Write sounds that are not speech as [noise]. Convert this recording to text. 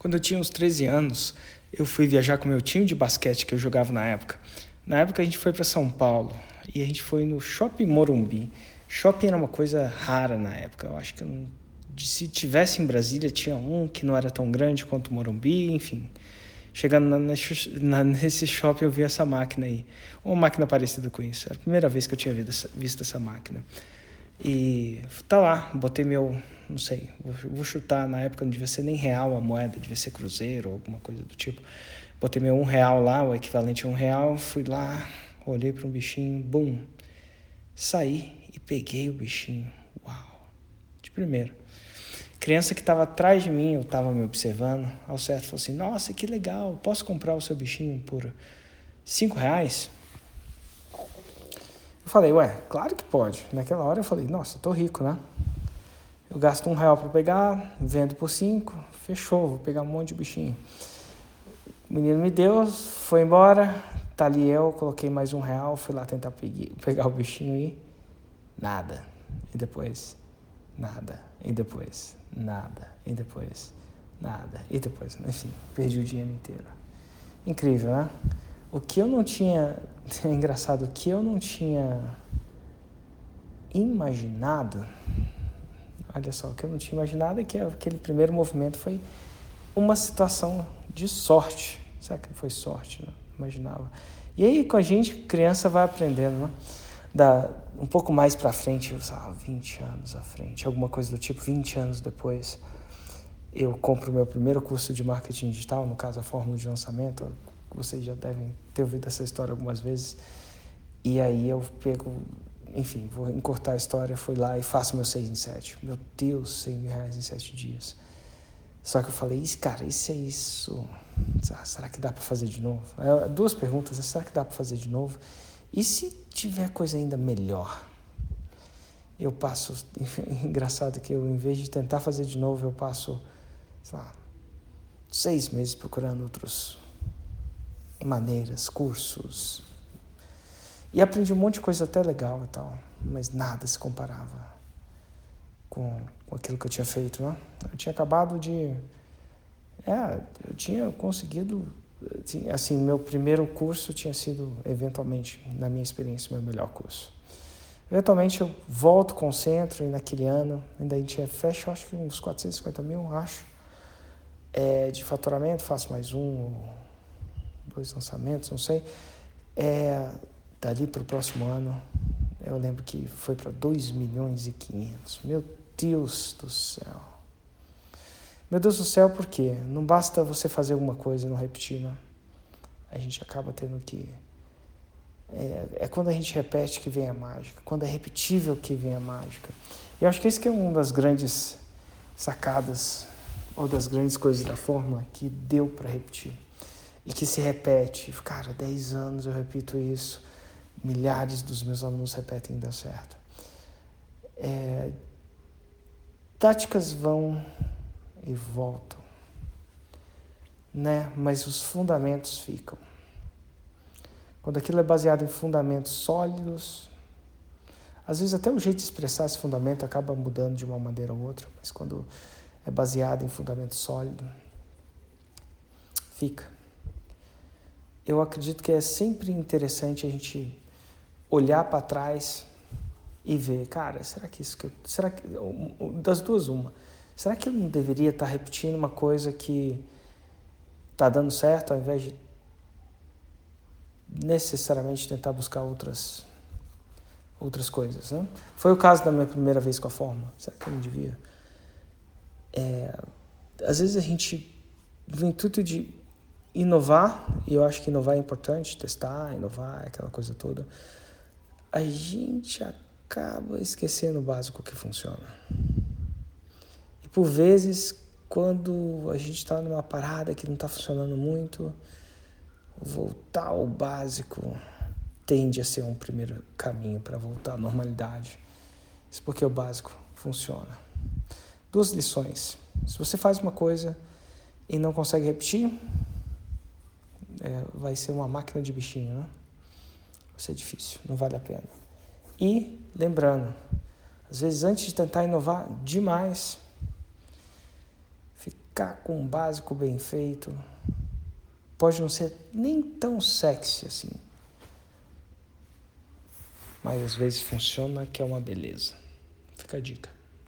Quando eu tinha uns 13 anos, eu fui viajar com meu time de basquete que eu jogava na época. Na época a gente foi para São Paulo e a gente foi no Shopping Morumbi. Shopping era uma coisa rara na época. Eu acho que eu se tivesse em Brasília tinha um que não era tão grande quanto o Morumbi, enfim. Chegando na, [laughs] nesse shopping eu vi essa máquina aí. Uma máquina parecida com isso. Era a primeira vez que eu tinha visto, visto essa máquina. E tá lá, botei meu, não sei, vou, chutar, na época não devia ser nem real a moeda, devia ser cruzeiro ou alguma coisa do tipo. Botei meu um real lá, o equivalente a um real, fui lá, olhei para um bichinho, bum, saí e peguei o bichinho. Uau! De primeiro. Criança que estava atrás de mim, eu estava me observando, ao certo falou assim, nossa, que legal, posso comprar o seu bichinho por cinco reais? Eu falei, ué, claro que pode. Naquela hora eu falei, nossa, eu tô rico, né? Eu gasto um real para pegar, vendo por cinco, fechou, vou pegar um monte de bichinho. O menino me deu, foi embora, tá ali eu, coloquei mais um real, fui lá tentar pegar o bichinho e nada. E depois, nada. E depois, nada. E depois, nada. E depois, enfim, perdi o dinheiro inteiro. Incrível, né? O que eu não tinha, [laughs] é engraçado, que eu não tinha imaginado, olha só, o que eu não tinha imaginado é que aquele primeiro movimento foi uma situação de sorte. Será que foi sorte? Não imaginava. E aí, com a gente, criança vai aprendendo, né? Da, um pouco mais para frente, eu, ah, 20 anos à frente, alguma coisa do tipo, 20 anos depois, eu compro meu primeiro curso de marketing digital, no caso a fórmula de lançamento, vocês já devem ter ouvido essa história algumas vezes. E aí eu pego, enfim, vou encurtar a história, fui lá e faço meu 6 em 7. Meu Deus, 100 mil reais em 7 dias. Só que eu falei, cara, isso é isso. Será que dá para fazer de novo? É, duas perguntas, né? será que dá para fazer de novo? E se tiver coisa ainda melhor? Eu passo, [laughs] engraçado que eu, em vez de tentar fazer de novo, eu passo, sei lá, seis meses procurando outros maneiras, cursos. E aprendi um monte de coisa até legal e tal, mas nada se comparava com, com aquilo que eu tinha feito, né? Eu tinha acabado de... É, eu tinha conseguido... Assim, meu primeiro curso tinha sido, eventualmente, na minha experiência, meu melhor curso. Eventualmente eu volto, concentro, e naquele ano ainda a gente fecha, acho que uns 450 mil, acho, é, de faturamento, faço mais um, dois lançamentos, não sei. É, dali para o próximo ano, eu lembro que foi para 2 milhões e 500. Meu Deus do céu. Meu Deus do céu, por quê? Não basta você fazer alguma coisa e não repetir, né? A gente acaba tendo que. É, é, quando a gente repete que vem a mágica, quando é repetível que vem a mágica. E eu acho que esse que é uma das grandes sacadas, ou das grandes coisas da fórmula que deu para repetir e que se repete. Cara, 10 anos eu repito isso, milhares dos meus alunos repetem e dá certo. É, táticas vão e voltam, né? mas os fundamentos ficam. Quando aquilo é baseado em fundamentos sólidos, às vezes até o jeito de expressar esse fundamento acaba mudando de uma maneira ou outra, mas quando é baseado em fundamento sólido, fica eu acredito que é sempre interessante a gente olhar para trás e ver, cara, será que isso que eu, será que das duas uma, será que eu não deveria estar tá repetindo uma coisa que está dando certo ao invés de necessariamente tentar buscar outras outras coisas, né? Foi o caso da minha primeira vez com a fórmula. Será que eu não devia? É, às vezes a gente, no intuito de inovar, e eu acho que inovar é importante, testar, inovar, aquela coisa toda, a gente acaba esquecendo o básico que funciona. E por vezes, quando a gente está numa parada que não está funcionando muito, voltar ao básico tende a ser um primeiro caminho para voltar à normalidade. Isso porque o básico funciona. Duas lições. Se você faz uma coisa e não consegue repetir, é, vai ser uma máquina de bichinho, né? Vai ser difícil, não vale a pena. E, lembrando, às vezes antes de tentar inovar demais, ficar com um básico bem feito. Pode não ser nem tão sexy assim. Mas às vezes funciona que é uma beleza. Fica a dica.